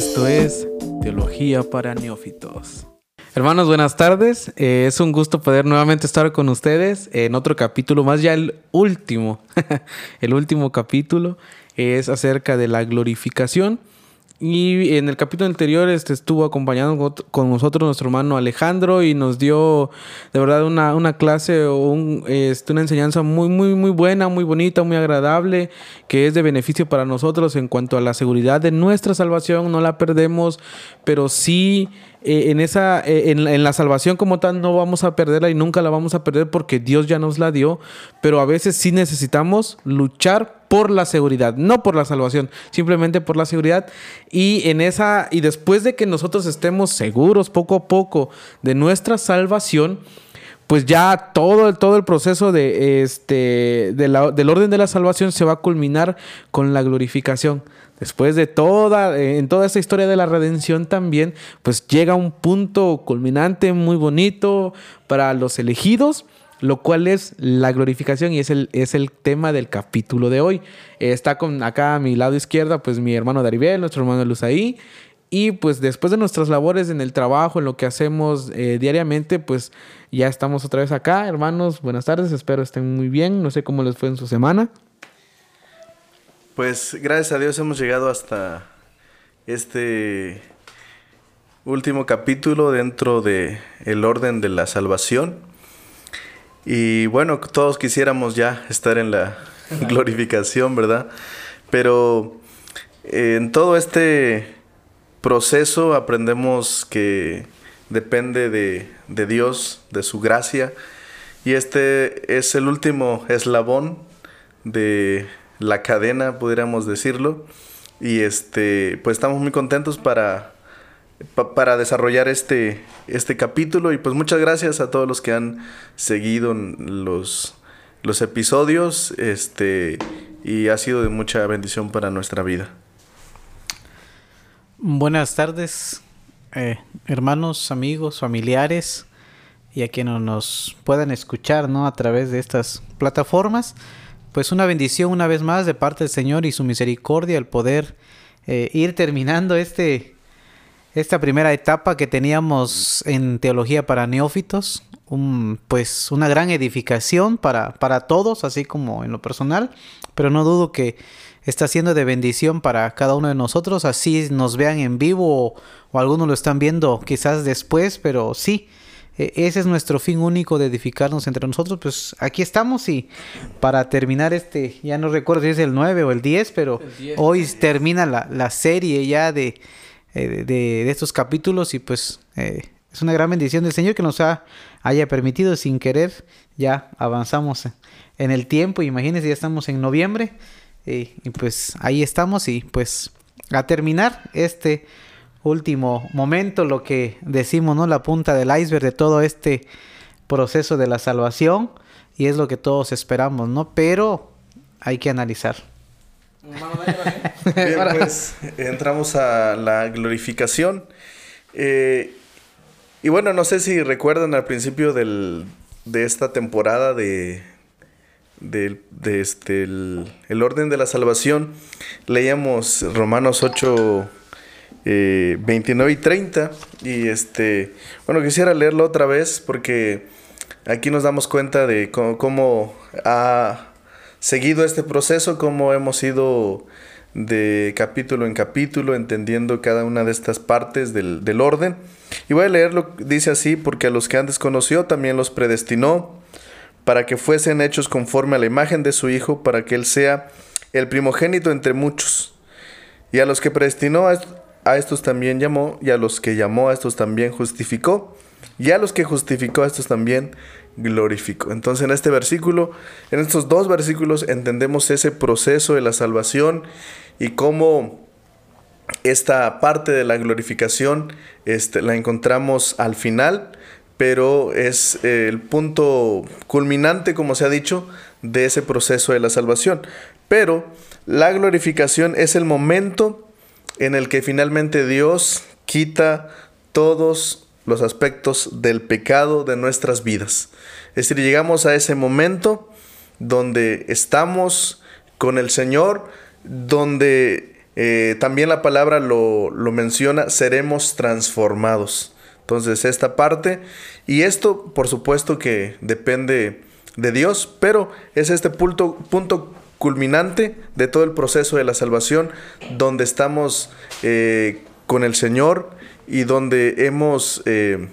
Esto es Teología para Neófitos. Hermanos, buenas tardes. Eh, es un gusto poder nuevamente estar con ustedes en otro capítulo más, ya el último. el último capítulo es acerca de la glorificación. Y en el capítulo anterior este, estuvo acompañando con nosotros nuestro hermano Alejandro y nos dio de verdad una, una clase o un, este, una enseñanza muy, muy, muy buena, muy bonita, muy agradable, que es de beneficio para nosotros en cuanto a la seguridad de nuestra salvación. No la perdemos, pero sí eh, en, esa, eh, en, la salvación como tal no vamos a perderla y nunca la vamos a perder porque Dios ya nos la dio, pero a veces sí necesitamos luchar por la seguridad, no por la salvación, simplemente por la seguridad. Y en esa, y después de que nosotros estemos seguros poco a poco de nuestra salvación, pues ya todo, todo el proceso de este, del orden de la salvación se va a culminar con la glorificación. Después de toda, eh, en toda esta historia de la redención también, pues llega un punto culminante muy bonito para los elegidos, lo cual es la glorificación y es el, es el tema del capítulo de hoy. está con acá a mi lado izquierda, pues mi hermano Daribel, nuestro hermano Luz ahí. Y pues después de nuestras labores en el trabajo, en lo que hacemos eh, diariamente, pues ya estamos otra vez acá. Hermanos, buenas tardes, espero estén muy bien. No sé cómo les fue en su semana. Pues gracias a Dios hemos llegado hasta este último capítulo dentro de el orden de la salvación. Y bueno, todos quisiéramos ya estar en la glorificación, ¿verdad? Pero eh, en todo este proceso aprendemos que depende de, de Dios, de su gracia. Y este es el último eslabón de la cadena, pudiéramos decirlo. Y este, pues estamos muy contentos para, para desarrollar este, este capítulo. Y pues muchas gracias a todos los que han seguido los, los episodios. Este, y ha sido de mucha bendición para nuestra vida. Buenas tardes, eh, hermanos, amigos, familiares y a quienes nos puedan escuchar ¿no? a través de estas plataformas pues una bendición una vez más de parte del Señor y su misericordia el poder eh, ir terminando este esta primera etapa que teníamos en teología para neófitos, un, pues una gran edificación para, para todos, así como en lo personal, pero no dudo que está siendo de bendición para cada uno de nosotros, así nos vean en vivo o, o algunos lo están viendo quizás después, pero sí, e, ese es nuestro fin único de edificarnos entre nosotros. Pues aquí estamos y para terminar este, ya no recuerdo si es el 9 o el 10, pero hoy termina la, serie ya eh, de, estos capítulos y pues eh, es una gran bendición del Señor que nos ha, haya permitido sin querer, ya avanzamos en el tiempo, imagínense, ya estamos en noviembre y, y pues ahí estamos y pues a terminar este último momento, lo que decimos, ¿no? La punta del iceberg de todo este proceso de la salvación y es lo que todos esperamos, ¿no? Pero hay que analizar. Bien, pues entramos a la glorificación. Eh, y bueno, no sé si recuerdan al principio del, de esta temporada de, de, este, el, el, orden de la salvación, leíamos Romanos 8, 29 eh, y 30. Y este, bueno, quisiera leerlo otra vez porque aquí nos damos cuenta de cómo, ha seguido este proceso, cómo hemos ido de capítulo en capítulo entendiendo cada una de estas partes del, del orden. Y voy a leerlo, dice así, porque a los que antes conoció también los predestinó para que fuesen hechos conforme a la imagen de su Hijo, para que Él sea el primogénito entre muchos. Y a los que predestinó, a estos también llamó, y a los que llamó a estos también justificó, y a los que justificó a estos también glorificó. Entonces en este versículo, en estos dos versículos entendemos ese proceso de la salvación y cómo esta parte de la glorificación este, la encontramos al final, pero es el punto culminante, como se ha dicho, de ese proceso de la salvación. Pero la glorificación es el momento en el que finalmente Dios quita todos los aspectos del pecado de nuestras vidas. Es decir, llegamos a ese momento donde estamos con el Señor, donde Eh, también la palabra lo, lo menciona, seremos transformados. Entonces, esta parte, y esto por supuesto que depende de Dios, pero es este punto, punto culminante de todo el proceso de la salvación, donde estamos eh, con el Señor y donde hemos, eh,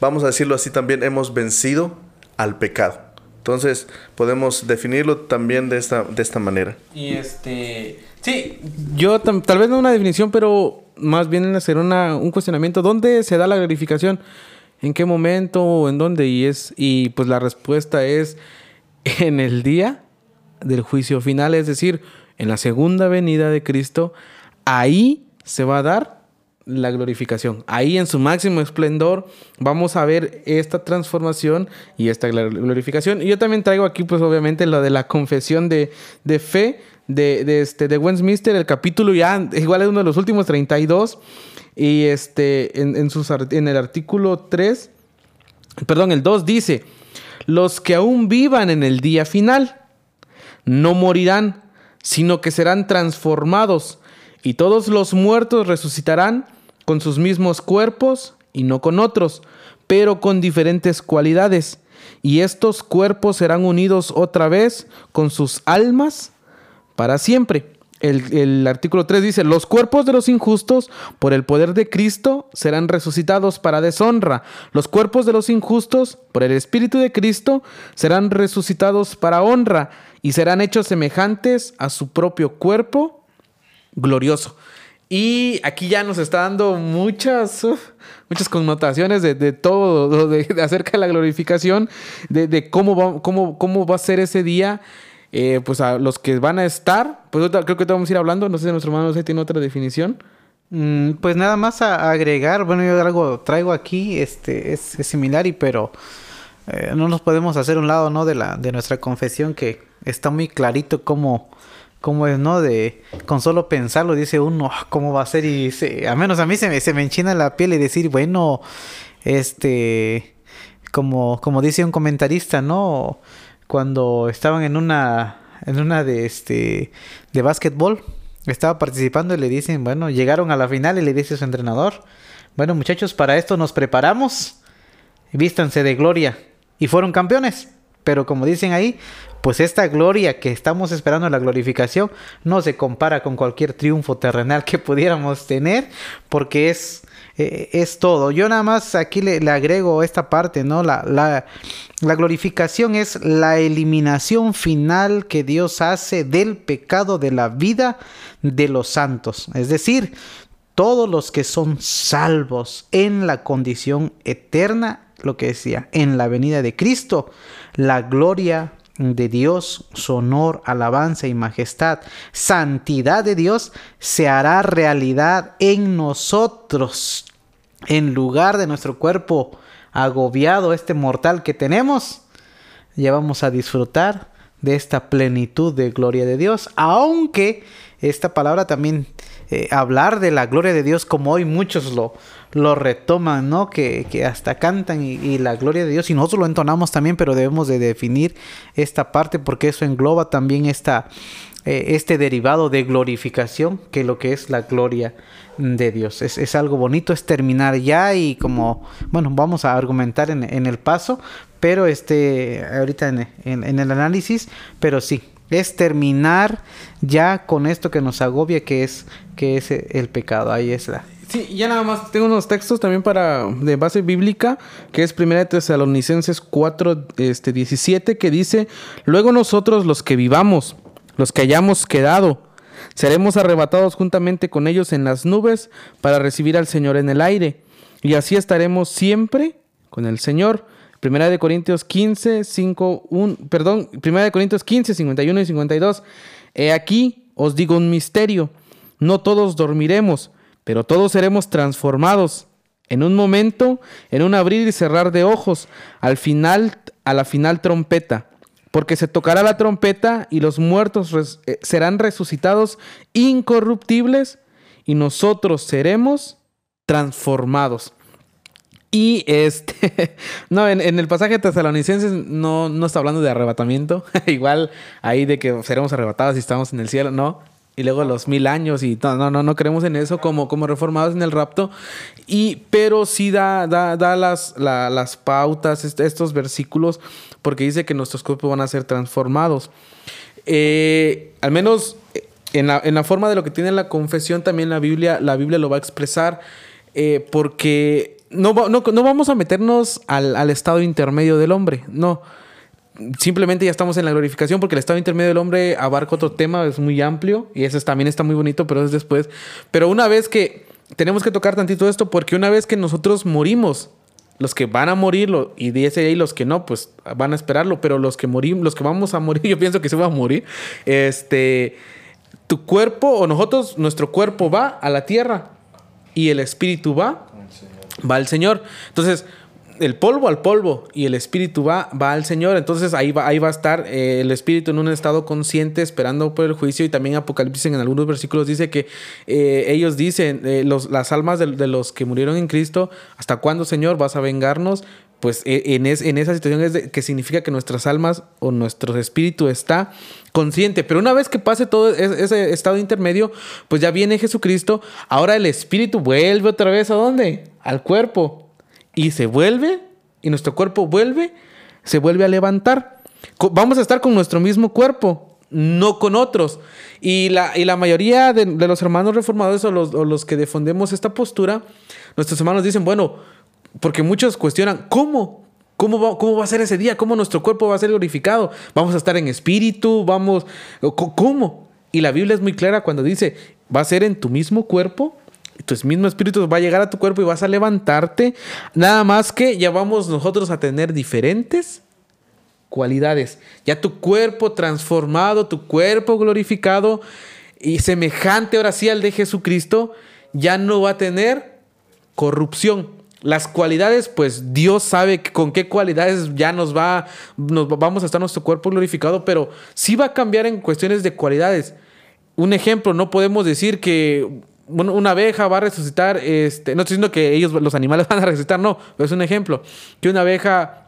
vamos a decirlo así también, hemos vencido al pecado. Entonces podemos definirlo también de esta, de esta manera. Y este, sí, yo tal vez no una definición, pero más bien hacer una, un cuestionamiento. ¿Dónde se da la glorificación? ¿En qué momento en dónde? Y, es, y pues la respuesta es en el día del juicio final, es decir, en la segunda venida de Cristo, ahí se va a dar la glorificación. Ahí en su máximo esplendor vamos a ver esta transformación y esta glorificación. Y yo también traigo aquí pues obviamente lo de la confesión de, de fe de, este, de Westminster, el capítulo ya igual es uno de los últimos 32. Y este, en, en, en el artículo 3, perdón, el 2 dice, los que aún vivan en el día final no morirán, sino que serán transformados, y todos los muertos resucitarán con sus mismos cuerpos y no con otros, pero con diferentes cualidades. Y estos cuerpos serán unidos otra vez con sus almas para siempre. El, artículo 3 dice, los cuerpos de los injustos por el poder de Cristo serán resucitados para deshonra. Los cuerpos de los injustos por el Espíritu de Cristo serán resucitados para honra y serán hechos semejantes a su propio cuerpo glorioso. Y aquí ya nos está dando muchas, muchas connotaciones de, todo, de, acerca de la glorificación, de, cómo, va, cómo, cómo va a ser ese día. Eh, pues a los que van a estar, pues creo que te vamos a ir hablando. No sé si nuestro hermano José tiene otra definición. Mm, pues nada más a agregar, bueno, yo algo traigo aquí, este, es, similar y pero eh, no nos podemos hacer un lado, ¿no? De la, de nuestra confesión que está muy clarito cómo, cómo es, ¿no? De con solo pensarlo dice uno, ah, ¿cómo va a ser? Y se, a menos a mí se me, se me enchina la piel y decir, bueno, este, como, como dice un comentarista, ¿no? Cuando estaban en una, en una de, este, de básquetbol, estaba participando y le dicen, bueno, llegaron a la final y le dice su entrenador, bueno muchachos, para esto nos preparamos, vístanse de gloria y fueron campeones. Pero como dicen ahí, pues esta gloria que estamos esperando, la glorificación, no se compara con cualquier triunfo terrenal que pudiéramos tener, porque es, eh, es todo. Yo nada más aquí le, agrego esta parte, ¿no? La, la, la glorificación es la eliminación final que Dios hace del pecado de la vida de los santos. Es decir, todos los que son salvos en la condición eterna lo que decía, en la venida de Cristo, la gloria de Dios, su honor, alabanza y majestad, santidad de Dios se hará realidad en nosotros. En lugar de nuestro cuerpo agobiado, este mortal que tenemos, ya vamos a disfrutar de esta plenitud de gloria de Dios, aunque esta palabra también eh, hablar de la gloria de Dios como hoy muchos lo, lo retoman, ¿no? Que, hasta cantan y, la gloria de Dios y nosotros lo entonamos también, pero debemos de definir esta parte porque eso engloba también esta, eh, este derivado de glorificación, que lo que es la gloria de Dios. Es, algo bonito, es terminar ya y como, bueno, vamos a argumentar en, el paso, pero este, ahorita en, en el análisis, pero sí, es terminar ya con esto que nos agobia, que es, que es el pecado. Ahí es la. Sí, ya nada más tengo unos textos también para de base bíblica, que es 1 Tesalonicenses 4, este, 17, que dice, luego nosotros los que vivamos, los que hayamos quedado, seremos arrebatados juntamente con ellos en las nubes para recibir al Señor en el aire, y así estaremos siempre con el Señor. Primera de Corintios 15, 5, 1, perdón, Primera de Corintios 15, 51 y 52. He aquí os digo un misterio. No todos dormiremos, pero todos seremos transformados. En un momento, en un abrir y cerrar de ojos, al final, a la final trompeta. Porque se tocará la trompeta y los muertos eh, serán resucitados incorruptibles y nosotros seremos transformados. Y este, no, en, el pasaje de Tesalonicenses no, no está hablando de arrebatamiento. Igual ahí de que seremos arrebatados y estamos en el cielo, no. Y luego los mil años y no, no, no, no creemos en eso como, como reformados en el rapto. Y, pero sí da, da, da las, las pautas, estos versículos, porque dice que nuestros cuerpos van a ser transformados. Eh, al menos en la, en la, forma de lo que tiene la confesión, también la Biblia, la Biblia lo va a expresar, eh, porque no, no, no, vamos a meternos al, al estado intermedio del hombre, no simplemente ya estamos en la glorificación porque el estado intermedio del hombre abarca otro tema, es muy amplio y ese también está muy bonito, pero es después. Pero una vez que tenemos que tocar tantito esto porque una vez que nosotros morimos, los que van a morir y dice ahí los que no, pues van a esperarlo, pero los que morimos, los que vamos a morir, yo pienso que se va a morir, este, tu cuerpo o nosotros, nuestro cuerpo va a la tierra y el espíritu va, va al Señor. Entonces, el polvo al polvo y el espíritu va, va al Señor. Entonces ahí va, ahí va a estar eh, el espíritu en un estado consciente esperando por el juicio. Y también Apocalipsis en algunos versículos dice que eh, ellos dicen, eh, los, las almas de, los que murieron en Cristo, ¿hasta cuándo Señor vas a vengarnos? Pues en, en esa situación es que significa que nuestras almas o nuestro espíritu está consciente. Pero una vez que pase todo ese estado intermedio, pues ya viene Jesucristo. Ahora el espíritu vuelve otra vez a dónde? Al cuerpo y se vuelve, y nuestro cuerpo vuelve, se vuelve a levantar. Vamos a estar con nuestro mismo cuerpo, no con otros. Y la, y la mayoría de, los hermanos reformadores o los, los, que defendemos esta postura, nuestros hermanos dicen, bueno, porque muchos cuestionan, ¿cómo? ¿Cómo va, ¿Cómo va a ser ese día? ¿Cómo nuestro cuerpo va a ser glorificado? ¿Vamos a estar en espíritu? ¿Vamos? ¿Cómo? Y la Biblia es muy clara cuando dice, va a ser en tu mismo cuerpo tu mismo espíritu va a llegar a tu cuerpo y vas a levantarte. Nada más que ya vamos nosotros a tener diferentes cualidades. Ya tu cuerpo transformado, tu cuerpo glorificado y semejante ahora sí al de Jesucristo, ya no va a tener corrupción. Las cualidades, pues Dios sabe con qué cualidades ya nos va, nos vamos a estar nuestro cuerpo glorificado, pero sí va a cambiar en cuestiones de cualidades. Un ejemplo, no podemos decir que una abeja va a resucitar, este, no estoy diciendo que ellos, los animales van a resucitar, no, es un ejemplo, que una abeja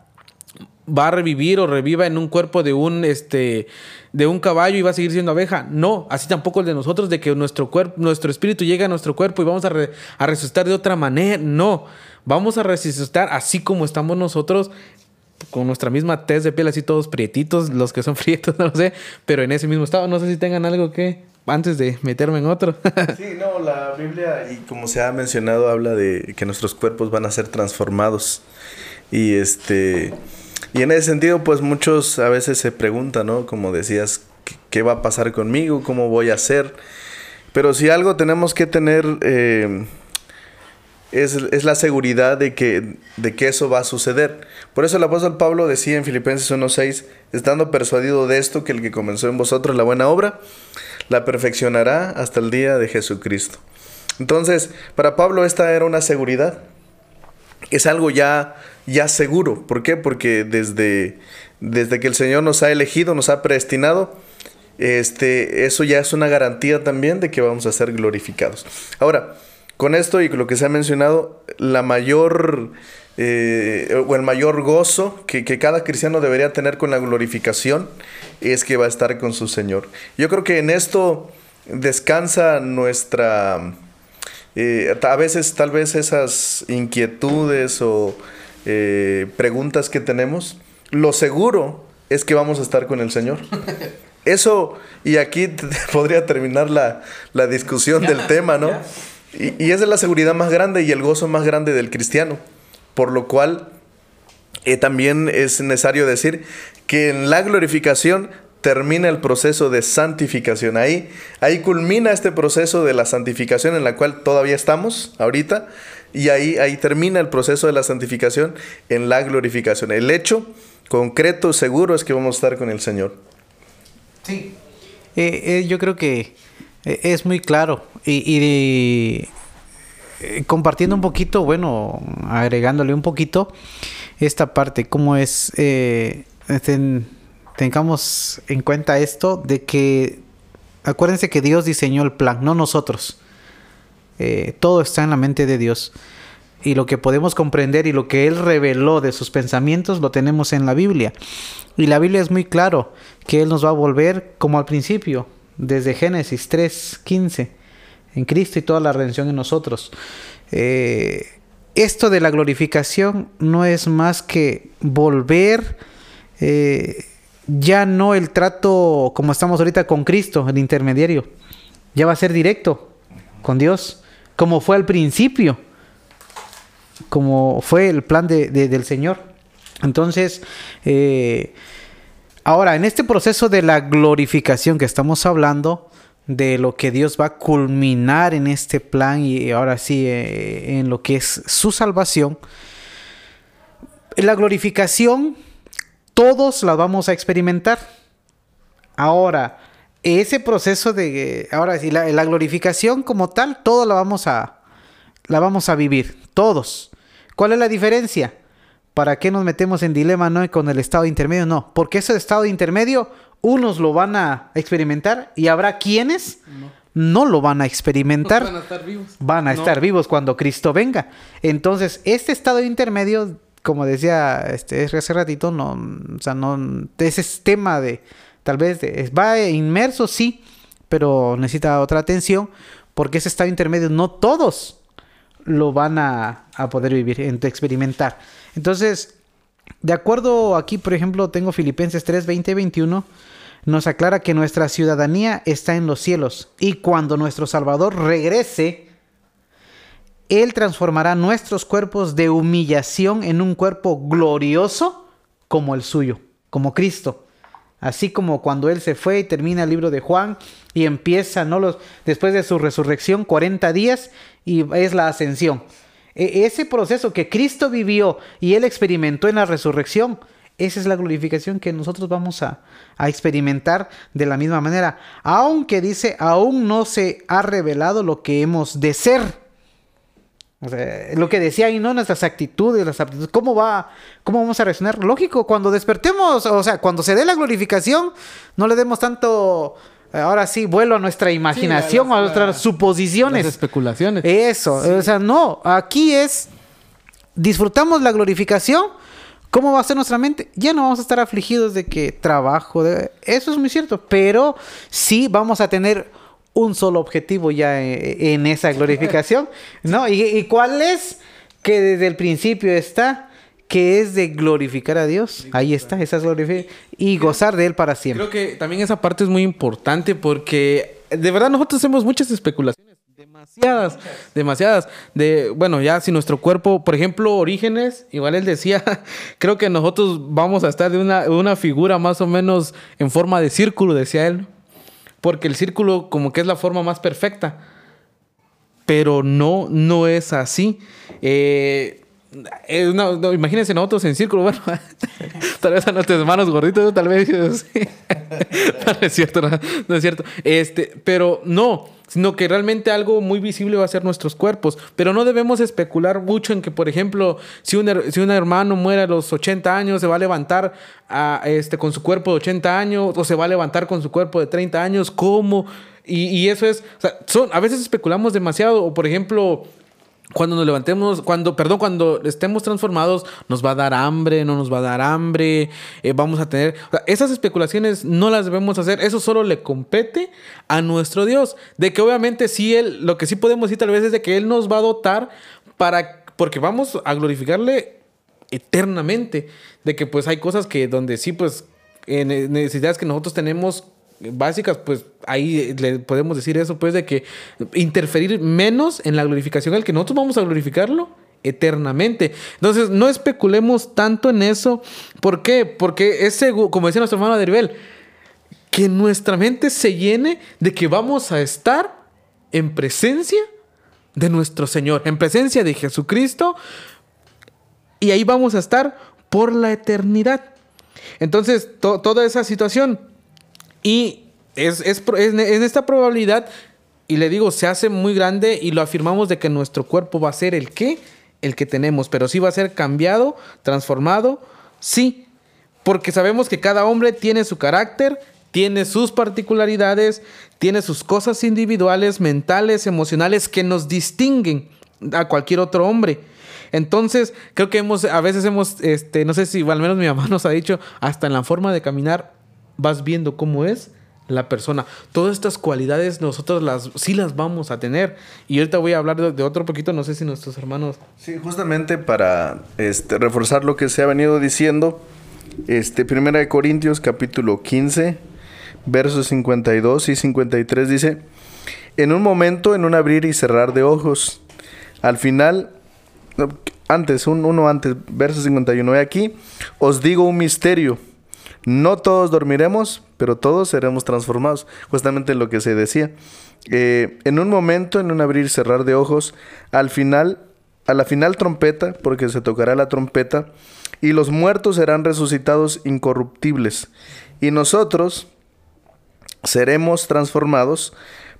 va a revivir o reviva en un cuerpo de un, este, de un caballo y va a seguir siendo abeja. No, así tampoco el de nosotros, de que nuestro nuestro espíritu llegue a nuestro cuerpo y vamos a, a resucitar de otra manera. No, vamos a resucitar así como estamos nosotros con nuestra misma tez de piel, así todos prietitos, los que son prietos, no lo sé, pero en ese mismo estado. No sé si tengan algo que antes de meterme en otro. sí, no, la Biblia, y como se ha mencionado, habla de que nuestros cuerpos van a ser transformados. Y este. Y en ese sentido, pues muchos a veces se preguntan, ¿no? Como decías, ¿qué, va a pasar conmigo? ¿Cómo voy a ser? Pero si algo tenemos que tener eh, es, es, la seguridad de que, de que eso va a suceder. Por eso el apóstol Pablo decía en Filipenses 1.6, estando persuadido de esto, que el que comenzó en vosotros la buena obra, la perfeccionará hasta el día de Jesucristo. Entonces, para Pablo esta era una seguridad. Es algo ya, ya seguro. ¿Por qué? Porque desde, desde que el Señor nos ha elegido, nos ha predestinado, este, eso ya es una garantía también de que vamos a ser glorificados. Ahora, con esto y con lo que se ha mencionado, la mayor eh, o el mayor gozo que, cada cristiano debería tener con la glorificación es que va a estar con su Señor. Yo creo que en esto descansa nuestra, eh, a veces tal vez esas inquietudes o eh, preguntas que tenemos, lo seguro es que vamos a estar con el Señor. Eso, y aquí podría terminar la, discusión del tema, ¿no? Y, y esa es la seguridad más grande y el gozo más grande del cristiano por lo cual eh, también es necesario decir que en la glorificación termina el proceso de santificación. Ahí, ahí culmina este proceso de la santificación en la cual todavía estamos ahorita. Y ahí, ahí termina el proceso de la santificación en la glorificación. El hecho concreto, seguro, es que vamos a estar con el Señor. Sí. Eh, eh, yo creo que es muy claro. Y, compartiendo un poquito, bueno, agregándole un poquito esta parte, cómo es, eh, tengamos en cuenta esto de que, acuérdense que Dios diseñó el plan, no nosotros. Eh, todo está en la mente de Dios. Y lo que podemos comprender y lo que Él reveló de sus pensamientos lo tenemos en la Biblia. Y la Biblia es muy claro que Él nos va a volver como al principio, desde Génesis 3.15, en Cristo y toda la redención en nosotros. Eh, esto de la glorificación no es más que volver, eh, ya no el trato como estamos ahorita con Cristo, el intermediario, ya va a ser directo con Dios, como fue al principio, como fue el plan de, del Señor. Entonces, eh, ahora, en este proceso de la glorificación que estamos hablando, de lo que Dios va a culminar en este plan y ahora sí eh, en lo que es su salvación, la glorificación todos la vamos a experimentar. Ahora, ese proceso de ahora sí la, la glorificación como tal, todos la vamos a la vamos a vivir, todos. ¿Cuál es la diferencia? ¿Para qué nos metemos en dilema no con el estado intermedio? No, porque ese estado intermedio unos lo van a experimentar y habrá quienes no, lo van a experimentar. van a estar vivos. Van a estar vivos cuando Cristo venga. Entonces, este estado intermedio, como decía este hace ratito, no, o sea, no, ese es tema de, tal vez, de, va inmerso, sí, pero necesita otra atención, porque ese estado intermedio no todos lo van a, a poder vivir, experimentar. Entonces, de acuerdo aquí, por ejemplo, tengo Filipenses 3, 20 21, nos aclara que nuestra ciudadanía está en los cielos y cuando nuestro Salvador regrese, Él transformará nuestros cuerpos de humillación en un cuerpo glorioso como el suyo, como Cristo. Así como cuando Él se fue y termina el libro de Juan y empieza, ¿no? Los, después de su resurrección, 40 días y es la ascensión. E, ese proceso que Cristo vivió y Él experimentó en la resurrección, esa es la glorificación que nosotros vamos a, experimentar de la misma manera. Aunque dice, aún no se ha revelado lo que hemos de ser. lo que decía ahí, ¿no? Nuestras actitudes, las aptitudes. ¿Cómo va? ¿Cómo vamos a reaccionar? Lógico, cuando despertemos, o sea, cuando se dé la glorificación, no le demos tanto ahora sí, vuelo a nuestra imaginación, a nuestras suposiciones. especulaciones. Eso, o sea, no, aquí es, disfrutamos la glorificación, ¿cómo va a ser nuestra mente? Ya no vamos a estar afligidos de que trabajo, de... eso es muy cierto, pero sí vamos a tener un solo objetivo ya e, en, esa glorificación, ¿no? ¿Y, ¿Y cuál es? Que desde el principio está que es de glorificar a Dios. Ahí está, esa es glorificación. Y gozar de Él para siempre. Creo que también esa parte es muy importante porque de verdad nosotros hacemos muchas especulaciones. Demasiadas, demasiadas. De, bueno, ya si nuestro cuerpo, por ejemplo, Orígenes, igual él decía, creo que nosotros vamos a estar de una, una figura más o menos en forma de círculo, decía él. Porque el círculo como que es la forma más perfecta. Pero no, no es así. Eh, eh, no, imagínense nosotros en círculo, bueno, tal vez a nuestros hermanos gorditos, tal vez. no, es cierto, no, es cierto. Este, pero no, sino que realmente algo muy visible va a ser nuestros cuerpos. Pero no debemos especular mucho en que, por ejemplo, si un, si un hermano muere a los 80 años, se va a levantar a, este, con su cuerpo de 80 años o se va a levantar con su cuerpo de 30 años, ¿cómo? Y, eso es, son, a veces especulamos demasiado, o por ejemplo, cuando nos levantemos, cuando, perdón, cuando estemos transformados, nos va a dar hambre, no nos va a dar hambre, eh, vamos a tener... esas especulaciones no las debemos hacer, eso solo le compete a nuestro Dios. De que obviamente sí, Él, lo que sí podemos decir tal vez es de que Él nos va a dotar para, porque vamos a glorificarle eternamente. De que pues hay cosas que donde sí, pues, necesidades que nosotros tenemos básicas, pues ahí le podemos decir eso, pues de que interferir menos en la glorificación, el que nosotros vamos a glorificarlo eternamente. Entonces, no especulemos tanto en eso. ¿Por qué? Porque es como decía nuestro hermano Deribel, que nuestra mente se llene de que vamos a estar en presencia de nuestro Señor, en presencia de Jesucristo, y ahí vamos a estar por la eternidad. Entonces, toda esa situación y es, en esta probabilidad, y le digo, se hace muy grande y lo afirmamos de que nuestro cuerpo va a ser el que, el que tenemos, pero sí va a ser cambiado, transformado, sí, porque sabemos que cada hombre tiene su carácter, tiene sus particularidades, tiene sus cosas individuales, mentales, emocionales que nos distinguen a cualquier otro hombre. Entonces, creo que hemos, a veces hemos, este, no sé si al menos mi mamá nos ha dicho, hasta en la forma de caminar, vas viendo cómo es la persona. Todas estas cualidades nosotros las sí las vamos a tener. Y ahorita voy a hablar de, otro poquito, no sé si nuestros hermanos. Sí, justamente para este, reforzar lo que se ha venido diciendo, este, Primera de Corintios capítulo 15, versos 52 y 53 dice, en un momento, en un abrir y cerrar de ojos, al final, antes, un, uno antes, verso 51, aquí, os digo un misterio no todos dormiremos, pero todos seremos transformados. Justamente lo que se decía. Eh, en un momento, en un abrir y cerrar de ojos, al final, a la final trompeta, porque se tocará la trompeta, y los muertos serán resucitados incorruptibles. Y nosotros seremos transformados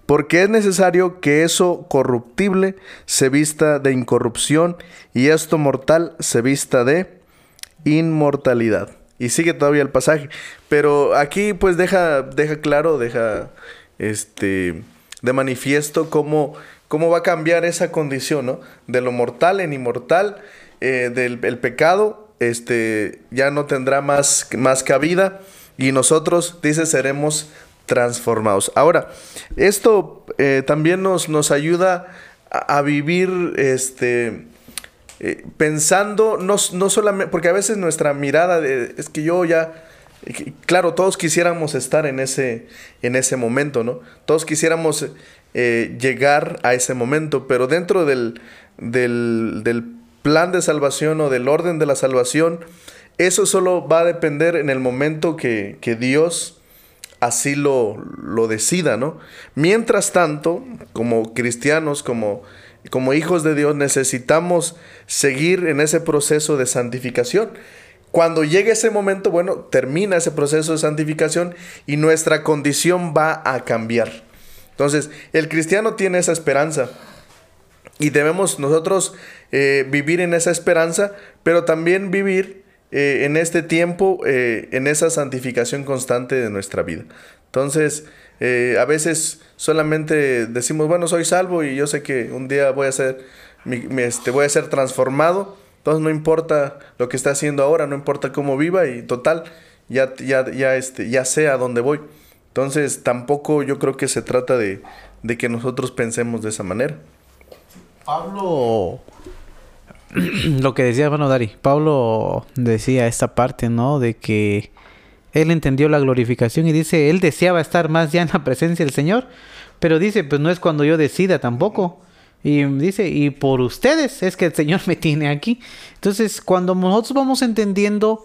porque es necesario que eso corruptible se vista de incorrupción y esto mortal se vista de inmortalidad. Y sigue todavía el pasaje. Pero aquí pues deja, deja claro, deja este de manifiesto cómo, cómo va a cambiar esa condición, ¿no? De lo mortal en inmortal, eh, del el pecado, este, ya no tendrá más, más cabida y nosotros, dice, seremos transformados. Ahora, esto eh, también nos, nos ayuda a, a vivir, este, eh, pensando, no, no, solamente, porque a veces nuestra mirada de, es que yo ya, claro, todos quisiéramos estar en ese, en ese momento, ¿no? Todos quisiéramos eh, llegar a ese momento, pero dentro del, del, del plan de salvación o del orden de la salvación, eso solo va a depender en el momento que, que Dios así lo, lo decida, ¿no? Mientras tanto, como cristianos, como como hijos de Dios necesitamos seguir en ese proceso de santificación. Cuando llegue ese momento, bueno, termina ese proceso de santificación y nuestra condición va a cambiar. Entonces, el cristiano tiene esa esperanza y debemos nosotros eh, vivir en esa esperanza, pero también vivir eh, en este tiempo, eh, en esa santificación constante de nuestra vida. Entonces, a veces solamente decimos, bueno, soy salvo y yo sé que un día voy a ser, este, voy a ser transformado. Entonces no importa lo que está haciendo ahora, no importa cómo viva y total, ya, ya, ya, este, ya sé a dónde voy. Entonces tampoco yo creo que se trata de, de que nosotros pensemos de esa manera. Pablo, lo que decía, bueno, Dari, Pablo decía esta parte, ¿no? De que él entendió la glorificación y dice, él deseaba estar más ya en la presencia del Señor, pero dice, pues no es cuando yo decida tampoco. Y dice, y por ustedes es que el Señor me tiene aquí. Entonces, cuando nosotros vamos entendiendo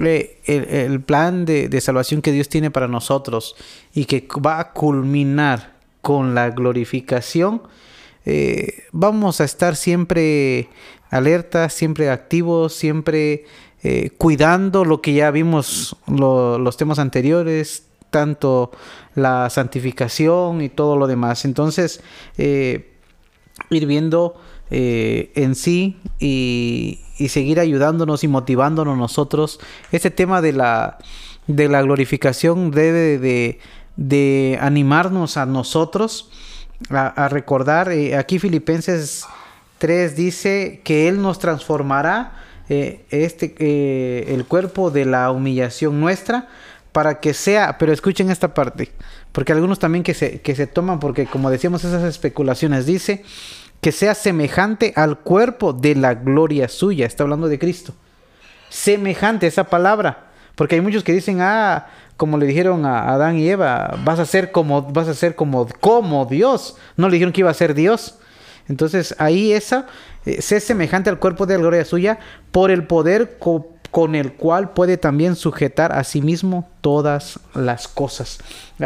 eh, el, plan de, salvación que Dios tiene para nosotros y que va a culminar con la glorificación, eh, vamos a estar siempre alertas, siempre activos, siempre eh, cuidando lo que ya vimos los temas anteriores, tanto la santificación y todo lo demás. Entonces, eh, ir viendo eh, en sí y, seguir ayudándonos y motivándonos nosotros. Ese tema de la, de la glorificación debe de, animarnos a nosotros a, recordar. aquí Filipenses 3 dice que Él nos transformará eh, este, eh, el cuerpo de la humillación nuestra para que sea, pero escuchen esta parte, porque algunos también que se, que se toman, porque como decíamos esas especulaciones, dice que sea semejante al cuerpo de la gloria suya, está hablando de Cristo. Semejante esa palabra, porque hay muchos que dicen, ah, como le dijeron a Adán y Eva, vas a ser como, vas a ser como, como Dios. No le dijeron que iba a ser Dios. Entonces ahí esa eh, sé semejante al cuerpo de la gloria suya por el poder con el cual puede también sujetar a sí mismo todas las cosas.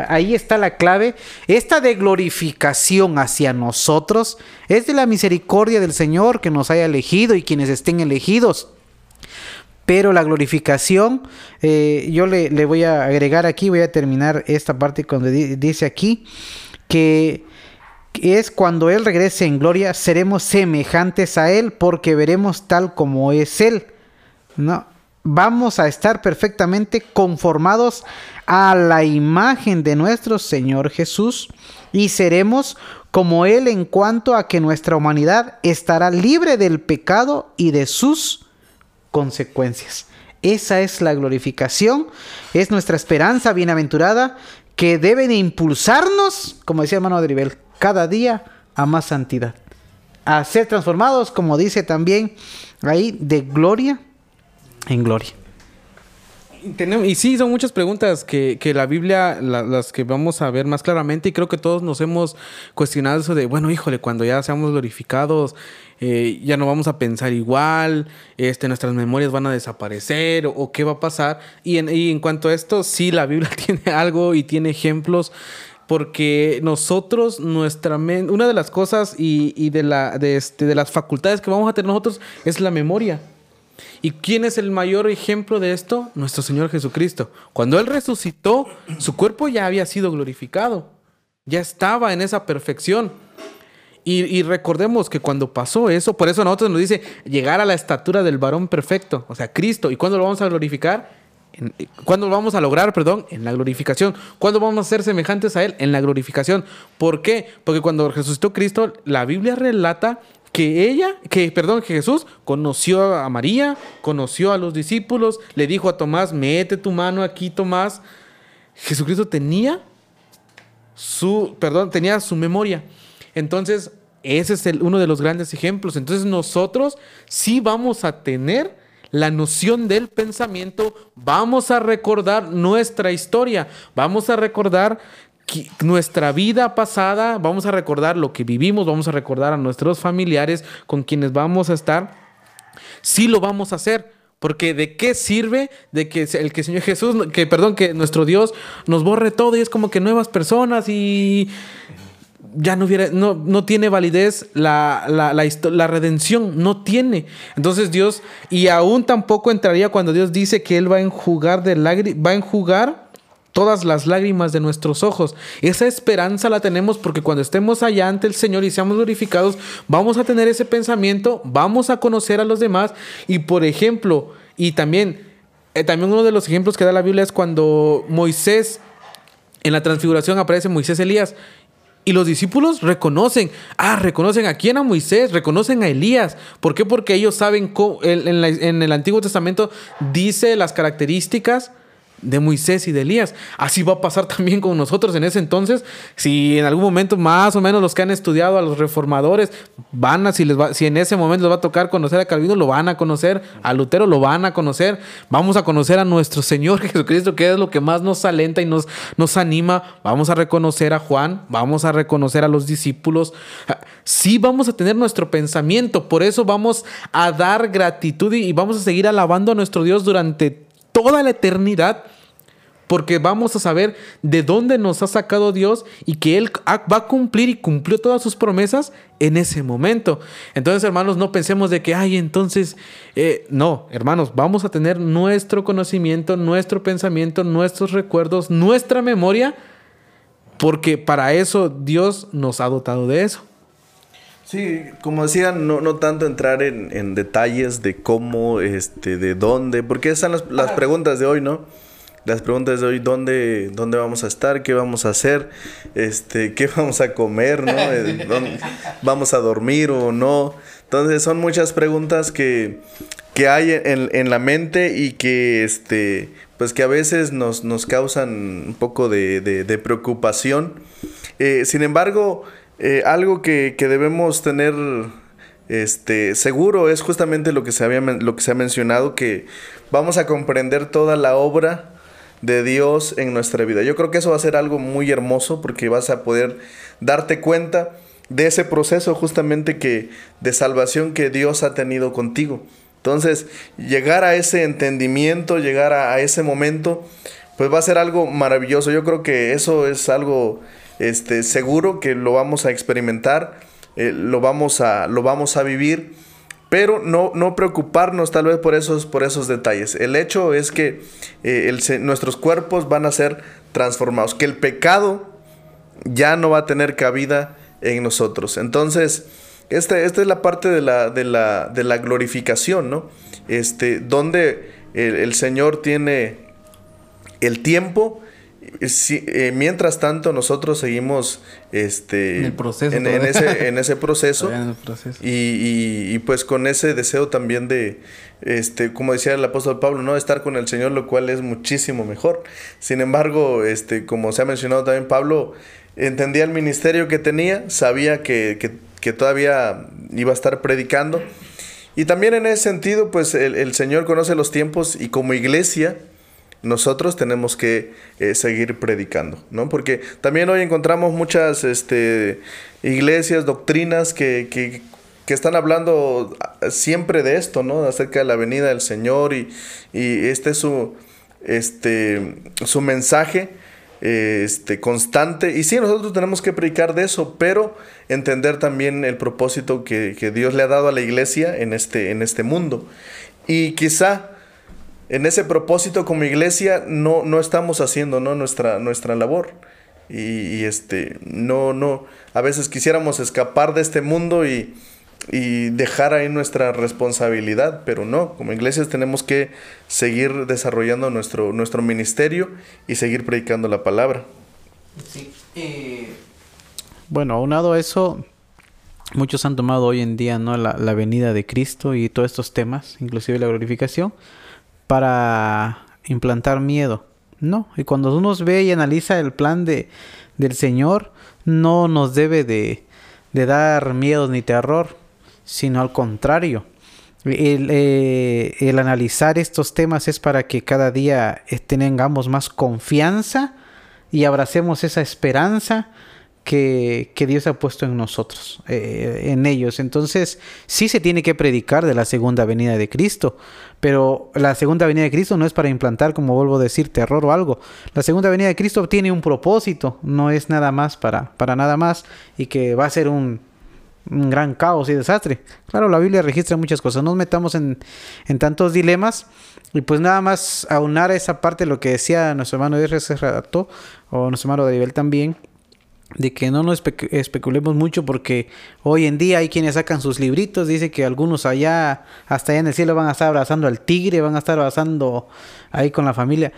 Ahí está la clave. Esta de glorificación hacia nosotros es de la misericordia del Señor que nos haya elegido y quienes estén elegidos. Pero la glorificación, eh, yo le, le, voy a agregar aquí, voy a terminar esta parte cuando dice aquí que es cuando Él regrese en gloria, seremos semejantes a Él porque veremos tal como es Él. ¿no? Vamos a estar perfectamente conformados a la imagen de nuestro Señor Jesús y seremos como Él en cuanto a que nuestra humanidad estará libre del pecado y de sus consecuencias. Esa es la glorificación, es nuestra esperanza bienaventurada que deben impulsarnos, como decía hermano Adribel, cada día a más santidad. A ser transformados, como dice también ahí, de gloria en gloria. y sí, son muchas preguntas que, la Biblia, las que vamos a ver más claramente, y creo que todos nos hemos cuestionado eso de, bueno, híjole, cuando ya seamos glorificados, eh, ya no vamos a pensar igual, este, nuestras memorias van a desaparecer, o, qué va a pasar. Y en, y en cuanto a esto, sí, la Biblia tiene algo y tiene ejemplos porque nosotros, nuestra una de las cosas y, este, de las facultades que vamos a tener nosotros es la memoria. ¿Y quién es el mayor ejemplo de esto? Nuestro Señor Jesucristo. Cuando Él resucitó, su cuerpo ya había sido glorificado, ya estaba en esa perfección. Y, y, recordemos que cuando pasó eso, por eso nosotros nos dice llegar a la estatura del varón perfecto, o sea, Cristo. ¿Y cuándo lo vamos a glorificar? ¿Cuándo lo vamos a lograr? Perdón, en la glorificación. ¿Cuándo vamos a ser semejantes a Él? En la glorificación. ¿Por qué? Porque cuando resucitó Cristo, la Biblia relata que ella, que perdón, que Jesús conoció a María, conoció a los discípulos, le dijo a Tomás, mete tu mano aquí, Tomás. Jesucristo tenía su, perdón, tenía su memoria. Entonces, ese es el, uno de los grandes ejemplos. Entonces, nosotros sí vamos a tener la noción del pensamiento, vamos a recordar nuestra historia, vamos a recordar nuestra vida pasada, vamos a recordar lo que vivimos, vamos a recordar a nuestros familiares con quienes vamos a estar. Sí lo vamos a hacer, porque de qué sirve de que el que Señor Jesús, que perdón, que nuestro Dios nos borre todo y es como que nuevas personas y ya no hubiera, no, no tiene validez la, la, la, redención, no tiene. Entonces Dios, y aún tampoco entraría cuando Dios dice que Él va a enjugar de va a enjugar todas las lágrimas de nuestros ojos. Esa esperanza la tenemos porque cuando estemos allá ante el Señor y seamos glorificados, vamos a tener ese pensamiento, vamos a conocer a los demás y por ejemplo, y también, eh, también uno de los ejemplos que da la Biblia es cuando Moisés, en la transfiguración aparece Moisés Elías y los discípulos reconocen, ah, reconocen a quién, a Moisés, reconocen a Elías. ¿Por qué? Porque ellos saben, cómo, en, el Antiguo Testamento dice las características de Moisés y de Elías. Así va a pasar también con nosotros en ese entonces. Si en algún momento más o menos los que han estudiado a los reformadores van a, si, les va, si en ese momento les va a tocar conocer a Calvino, lo van a conocer, a Lutero lo van a conocer, vamos a conocer a nuestro Señor Jesucristo, que es lo que más nos alenta y nos, nos anima, vamos a reconocer a Juan, vamos a reconocer a los discípulos. Sí vamos a tener nuestro pensamiento, por eso vamos a dar gratitud y vamos a seguir alabando a nuestro Dios durante toda la eternidad, porque vamos a saber de dónde nos ha sacado Dios y que Él va a cumplir y cumplió todas sus promesas en ese momento. Entonces, hermanos, no pensemos de que, ay, entonces, eh, no, hermanos, vamos a tener nuestro conocimiento, nuestro pensamiento, nuestros recuerdos, nuestra memoria, porque para eso Dios nos ha dotado de eso. Sí, como decía, no, no tanto entrar en, detalles de cómo, este, de dónde, porque esas son las, las, preguntas de hoy, ¿no? Las preguntas de hoy, ¿dónde, ¿dónde vamos a estar? ¿Qué vamos a hacer? Este, ¿Qué vamos a comer? ¿no? Eh, ¿Vamos a dormir o no? Entonces son muchas preguntas que, que hay en, en, la mente y que, este, pues que a veces nos, nos causan un poco de, de, preocupación. Eh, sin embargo, eh, algo que, debemos tener este, seguro es justamente lo que, se había, lo que se ha mencionado, que vamos a comprender toda la obra de Dios en nuestra vida. Yo creo que eso va a ser algo muy hermoso porque vas a poder darte cuenta de ese proceso justamente que de salvación que Dios ha tenido contigo. Entonces, llegar a ese entendimiento, llegar a, ese momento, pues va a ser algo maravilloso. Yo creo que eso es algo este, seguro que lo vamos a experimentar, eh, lo, vamos a, lo vamos a vivir, pero no, no preocuparnos tal vez por esos, por esos detalles. El hecho es que eh, nuestros cuerpos van a ser transformados, que el pecado ya no va a tener cabida en nosotros. Entonces, este, esta es la parte de la, de la, de la glorificación, ¿no? Este, donde el Señor tiene el tiempo si, eh, mientras tanto nosotros seguimos este, en, el proceso en, ese, en ese proceso, en el proceso. Y, y, y, pues con ese deseo también de, este, como decía el apóstol Pablo, no estar con el Señor, lo cual es muchísimo mejor. Sin embargo, este, como se ha mencionado también Pablo, entendía el ministerio que tenía, sabía que, que, que todavía iba a estar predicando. Y también en ese sentido, pues el, el Señor conoce los tiempos y como iglesia, nosotros tenemos que eh, seguir predicando, ¿no? Porque también hoy encontramos muchas este, iglesias, doctrinas que, que, que, están hablando siempre de esto, ¿no? Acerca de la venida del Señor y, y este es su, este, su mensaje este, constante. Y sí, nosotros tenemos que predicar de eso, pero entender también el propósito que, que Dios le ha dado a la iglesia en este, en este mundo. Y quizá en ese propósito como iglesia no, no estamos haciendo ¿no? Nuestra, nuestra labor. Y, y, este, no, no, a veces quisiéramos escapar de este mundo y, y, dejar ahí nuestra responsabilidad, pero no, como iglesias tenemos que seguir desarrollando nuestro, nuestro ministerio y seguir predicando la palabra. Sí. Eh... Bueno, aunado a eso, muchos han tomado hoy en día ¿no? la, la venida de Cristo y todos estos temas, inclusive la glorificación, para implantar miedo. No, y cuando uno ve y analiza el plan de, del Señor, no nos debe de, de dar miedo ni terror, sino al contrario. El, eh, el, analizar estos temas es para que cada día tengamos más confianza y abracemos esa esperanza que, que, Dios ha puesto en nosotros, eh, en ellos. Entonces, sí se tiene que predicar de la segunda venida de Cristo, pero la segunda venida de Cristo no es para implantar, como vuelvo a decir, terror o algo. La segunda venida de Cristo tiene un propósito, no es nada más para, para nada más y que va a ser un, un gran caos y desastre. Claro, la Biblia registra muchas cosas, no nos metamos en, en tantos dilemas. Y pues nada más aunar a esa parte lo que decía nuestro hermano R.C. Rato, o nuestro hermano David también, de que no nos espe especulemos mucho porque hoy en día hay quienes sacan sus libritos, dice que algunos allá, hasta allá en el cielo van a estar abrazando al tigre, van a estar abrazando ahí con la familia.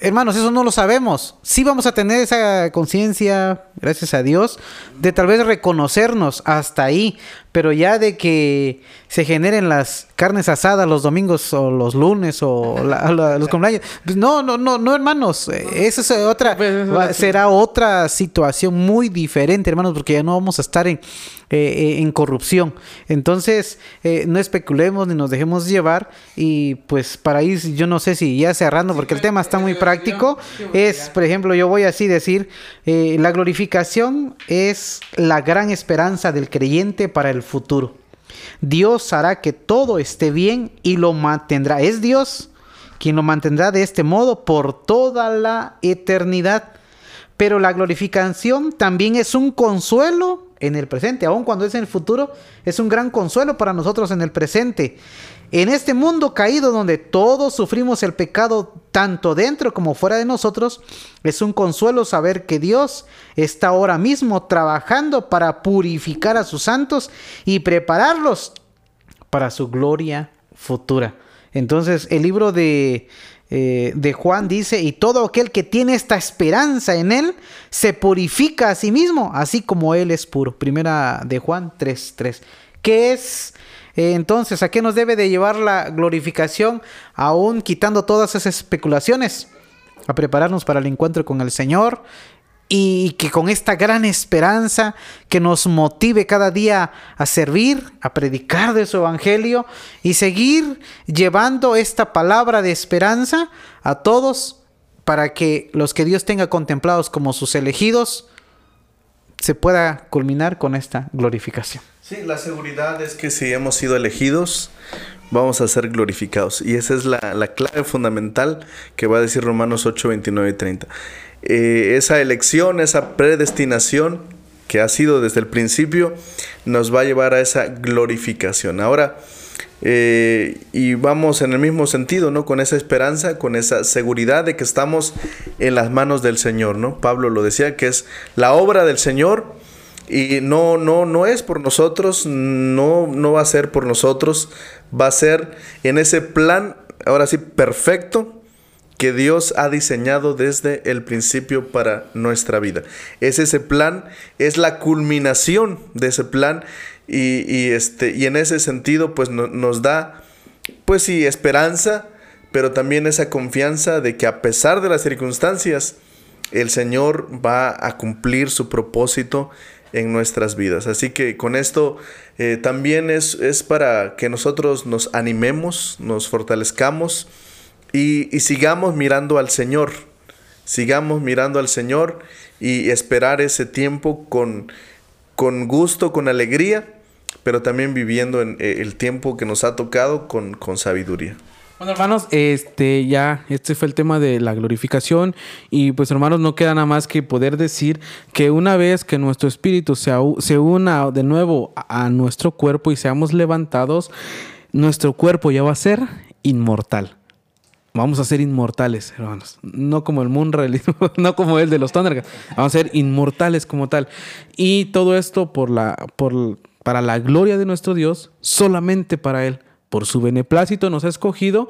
Hermanos, eso no lo sabemos. Sí vamos a tener esa conciencia, gracias a Dios, de tal vez reconocernos hasta ahí, pero ya de que se generen las carnes asadas los domingos o los lunes o la, la, los cumpleaños. Pues no, no, no, no, hermanos. Esa es otra, va, será otra situación muy diferente, hermanos, porque ya no vamos a estar en, eh, en corrupción. Entonces, eh, no especulemos ni nos dejemos llevar. Y pues para ir, yo no sé si ya cerrando, porque el tema está muy práctico, es, por ejemplo, yo voy así decir, eh, la glorificación es la gran esperanza del creyente para el futuro. Dios hará que todo esté bien y lo mantendrá. Es Dios quien lo mantendrá de este modo por toda la eternidad. Pero la glorificación también es un consuelo en el presente, aun cuando es en el futuro, es un gran consuelo para nosotros en el presente. En este mundo caído donde todos sufrimos el pecado tanto dentro como fuera de nosotros, es un consuelo saber que Dios está ahora mismo trabajando para purificar a sus santos y prepararlos para su gloria futura. Entonces el libro de, eh, de Juan dice, y todo aquel que tiene esta esperanza en él, se purifica a sí mismo, así como él es puro. Primera de Juan 3.3. ¿Qué es? Eh, entonces, ¿a qué nos debe de llevar la glorificación? Aún quitando todas esas especulaciones, a prepararnos para el encuentro con el Señor y que con esta gran esperanza que nos motive cada día a servir, a predicar de su evangelio y seguir llevando esta palabra de esperanza a todos para que los que Dios tenga contemplados como sus elegidos se pueda culminar con esta glorificación. Sí, la seguridad es que si hemos sido elegidos, vamos a ser glorificados. Y esa es la, la clave fundamental que va a decir Romanos 8, 29 y 30 eh, esa elección, esa predestinación que ha sido desde el principio, nos va a llevar a esa glorificación. Ahora, eh, y vamos en el mismo sentido, ¿no? Con esa esperanza, con esa seguridad de que estamos en las manos del Señor, ¿no? Pablo lo decía, que es la obra del Señor y no, no, no es por nosotros, no, no va a ser por nosotros, va a ser en ese plan, ahora sí, perfecto, que Dios ha diseñado desde el principio para nuestra vida. Es ese plan, es la culminación de ese plan y, este, y en ese sentido pues nos da pues sí esperanza, pero también esa confianza de que a pesar de las circunstancias, el Señor va a cumplir su propósito en nuestras vidas. Así que con esto eh, también es, es, para que nosotros nos animemos, nos fortalezcamos y, sigamos mirando al Señor. Sigamos mirando al Señor y esperar ese tiempo con, con gusto, con alegría, pero también viviendo en, eh, el tiempo que nos ha tocado con, con sabiduría. Bueno, hermanos, este ya, este fue el tema de la glorificación. Y pues, hermanos, no queda nada más que poder decir que una vez que nuestro espíritu se, se una de nuevo a nuestro cuerpo y seamos levantados, nuestro cuerpo ya va a ser inmortal. Vamos a ser inmortales, hermanos. No como el realismo, no como el de los Thundercats. Vamos a ser inmortales como tal. Y todo esto por la, por, para la gloria de nuestro Dios, solamente para Él por su beneplácito nos ha escogido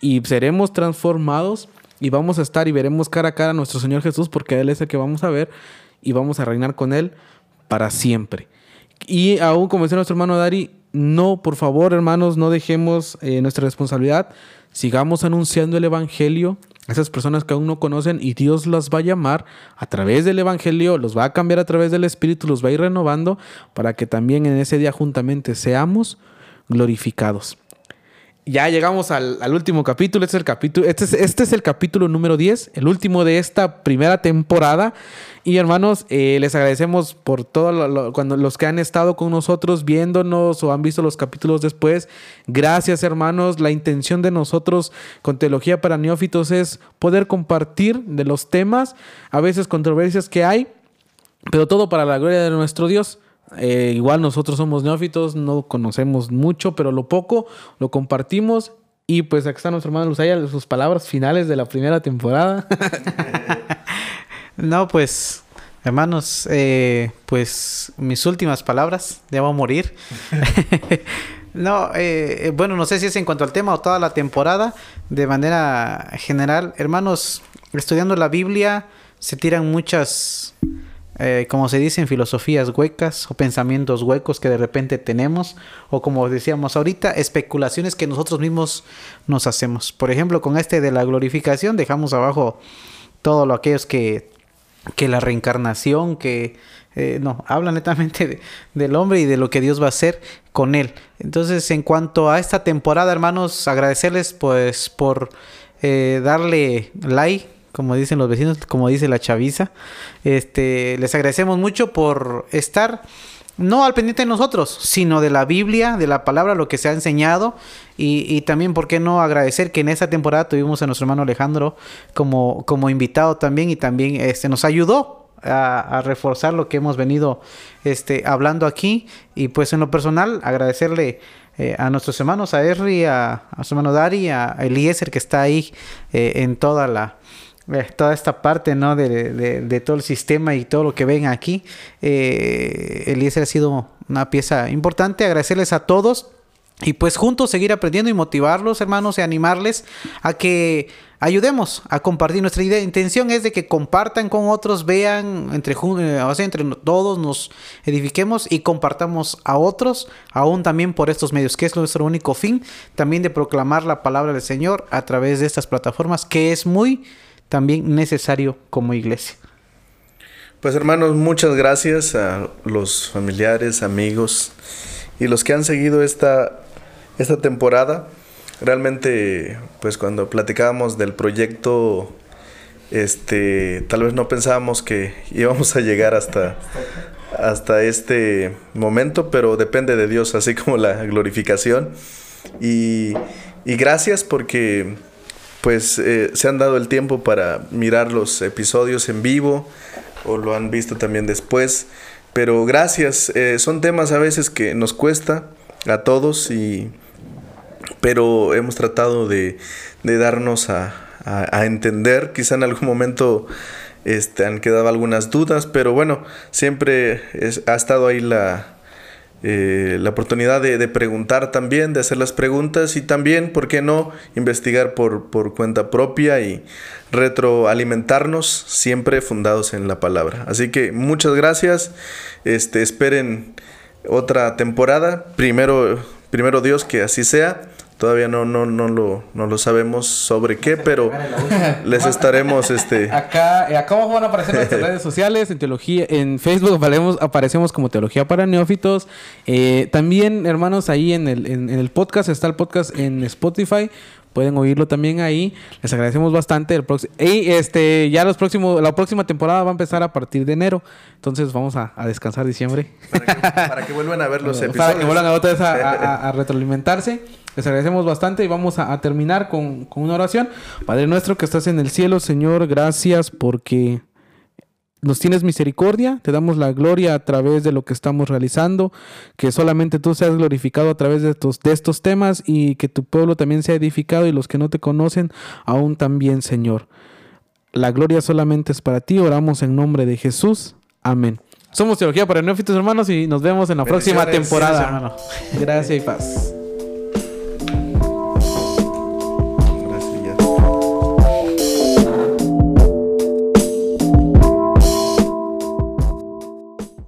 y seremos transformados y vamos a estar y veremos cara a cara a nuestro Señor Jesús porque Él es el que vamos a ver y vamos a reinar con Él para siempre. Y aún, como decía nuestro hermano Dari, no, por favor, hermanos, no dejemos eh, nuestra responsabilidad. Sigamos anunciando el Evangelio a esas personas que aún no conocen y Dios las va a llamar a través del Evangelio, los va a cambiar a través del Espíritu, los va a ir renovando para que también en ese día juntamente seamos glorificados. Ya llegamos al, último capítulo. Este es el capítulo, este es, este es, el capítulo número 10, el último de esta primera temporada. Y hermanos, eh, les agradecemos por todo cuando los que han estado con nosotros viéndonos o han visto los capítulos después. Gracias, hermanos. La intención de nosotros con Teología para Neófitos es poder compartir de los temas, a veces controversias que hay, pero todo para la gloria de nuestro Dios. Eh, igual nosotros somos neófitos, no conocemos mucho, pero lo poco lo compartimos. Y pues aquí está nuestro hermano Luzaya, sus palabras finales de la primera temporada. no, pues, hermanos, eh, pues mis últimas palabras, ya voy a morir. no, eh, bueno, no sé si es en cuanto al tema o toda la temporada, de manera general. Hermanos, estudiando la Biblia se tiran muchas eh, como se dice en filosofías huecas o pensamientos huecos que de repente tenemos, o como decíamos ahorita, especulaciones que nosotros mismos nos hacemos. Por ejemplo, con este de la glorificación dejamos abajo todo lo aquellos que, que la reencarnación, que eh, no, habla netamente del hombre y de lo que Dios va a hacer con él. Entonces, en cuanto a esta temporada, hermanos, agradecerles pues por eh, darle like como dicen los vecinos, como dice la chaviza. Este, les agradecemos mucho por estar no al pendiente de nosotros, sino de la Biblia, de la palabra, lo que se ha enseñado. Y, también, ¿por qué no agradecer que en esa temporada tuvimos a nuestro hermano Alejandro como, como invitado también y también este, nos ayudó a, reforzar lo que hemos venido este, hablando aquí. Y pues en lo personal, agradecerle eh, a nuestros hermanos, a Erri, a, su hermano Dari, a Eliezer que está ahí eh, en toda la toda esta parte ¿no? De, todo el sistema y todo lo que ven aquí. Eh, Eliezer ha sido una pieza importante. Agradecerles a todos y pues juntos seguir aprendiendo y motivarlos, hermanos, y animarles a que ayudemos a compartir. Nuestra idea, intención es de que compartan con otros, vean entre, eh, o sea, entre todos, nos edifiquemos y compartamos a otros, aún también por estos medios, que es nuestro único fin, también de proclamar la palabra del Señor a través de estas plataformas, que es muy también necesario como iglesia. Pues hermanos, muchas gracias a los familiares, amigos y los que han seguido esta, esta temporada. Realmente, pues cuando platicábamos del proyecto, este, tal vez no pensábamos que íbamos a llegar hasta, hasta este momento, pero depende de Dios, así como la glorificación. Y, y gracias porque pues eh, se han dado el tiempo para mirar los episodios en vivo o lo han visto también después. Pero gracias, eh, son temas a veces que nos cuesta a todos y pero hemos tratado de, darnos a, entender. Quizá en algún momento este, han quedado algunas dudas, pero bueno, siempre ha estado ahí la, eh, la oportunidad de, preguntar también, de hacer las preguntas y también, ¿por qué no?, investigar por, por cuenta propia y retroalimentarnos siempre fundados en la palabra. Así que muchas gracias, este, esperen otra temporada, primero, primero Dios que así sea. Todavía no, no, no, lo, no lo sabemos sobre qué, pero les estaremos este. Acá, eh, acá abajo van a aparecer nuestras redes sociales, en teología, en Facebook aparecemos, aparecemos como Teología para Neófitos. Eh, también, hermanos, ahí en el, en el podcast, está el podcast en Spotify pueden oírlo también ahí. Les agradecemos bastante. El y este, ya los próximos, la próxima temporada va a empezar a partir de enero. Entonces vamos a, descansar diciembre. Para que, vuelvan a ver los episodios. Para que vuelvan a, a, retroalimentarse. Les agradecemos bastante y vamos a, terminar con, con una oración. Padre nuestro que estás en el cielo, Señor, gracias porque nos tienes misericordia, te damos la gloria a través de lo que estamos realizando, que solamente tú seas glorificado a través de estos, de estos temas y que tu pueblo también sea edificado y los que no te conocen aún también, Señor. La gloria solamente es para ti, oramos en nombre de Jesús. Amén. Somos Teología para Neófitos, hermanos, y nos vemos en la próxima temporada. Gracias y paz.